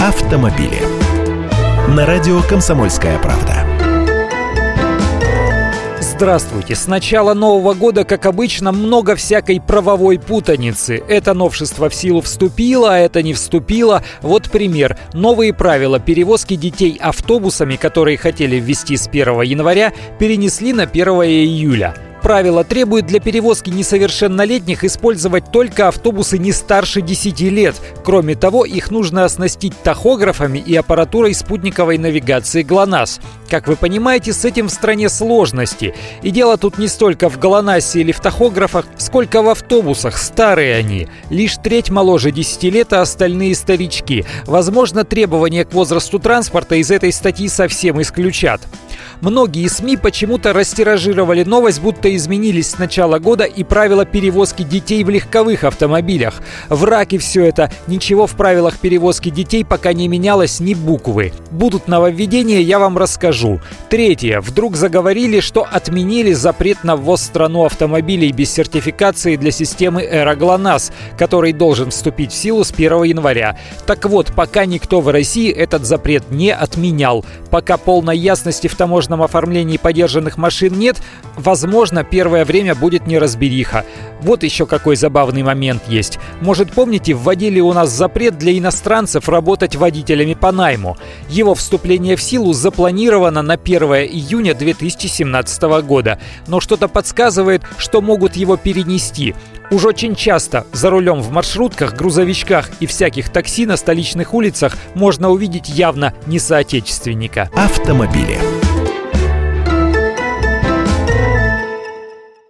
автомобили. На радио «Комсомольская правда». Здравствуйте! С начала Нового года, как обычно, много всякой правовой путаницы. Это новшество в силу вступило, а это не вступило. Вот пример. Новые правила перевозки детей автобусами, которые хотели ввести с 1 января, перенесли на 1 июля. Правило требует для перевозки несовершеннолетних использовать только автобусы не старше 10 лет. Кроме того, их нужно оснастить тахографами и аппаратурой спутниковой навигации ГЛОНАСС. Как вы понимаете, с этим в стране сложности. И дело тут не столько в ГЛОНАССе или в тахографах, сколько в автобусах. Старые они. Лишь треть моложе 10 лет, а остальные старички. Возможно, требования к возрасту транспорта из этой статьи совсем исключат. Многие СМИ почему-то растиражировали новость, будто изменились с начала года и правила перевозки детей в легковых автомобилях. Враг и все это. Ничего в правилах перевозки детей пока не менялось ни буквы. Будут нововведения, я вам расскажу. Третье. Вдруг заговорили, что отменили запрет на ввоз в страну автомобилей без сертификации для системы «Эроглонас», который должен вступить в силу с 1 января. Так вот, пока никто в России этот запрет не отменял. Пока полной ясности в таможенном оформлении подержанных машин нет, возможно, первое время будет неразбериха. Вот еще какой забавный момент есть. Может, помните, вводили у нас запрет для иностранцев работать водителями по найму. Его вступление в силу запланировано на 1 июня 2017 года. Но что-то подсказывает, что могут его перенести. Уж очень часто за рулем в маршрутках, грузовичках и всяких такси на столичных улицах можно увидеть явно не соотечественника. Автомобили.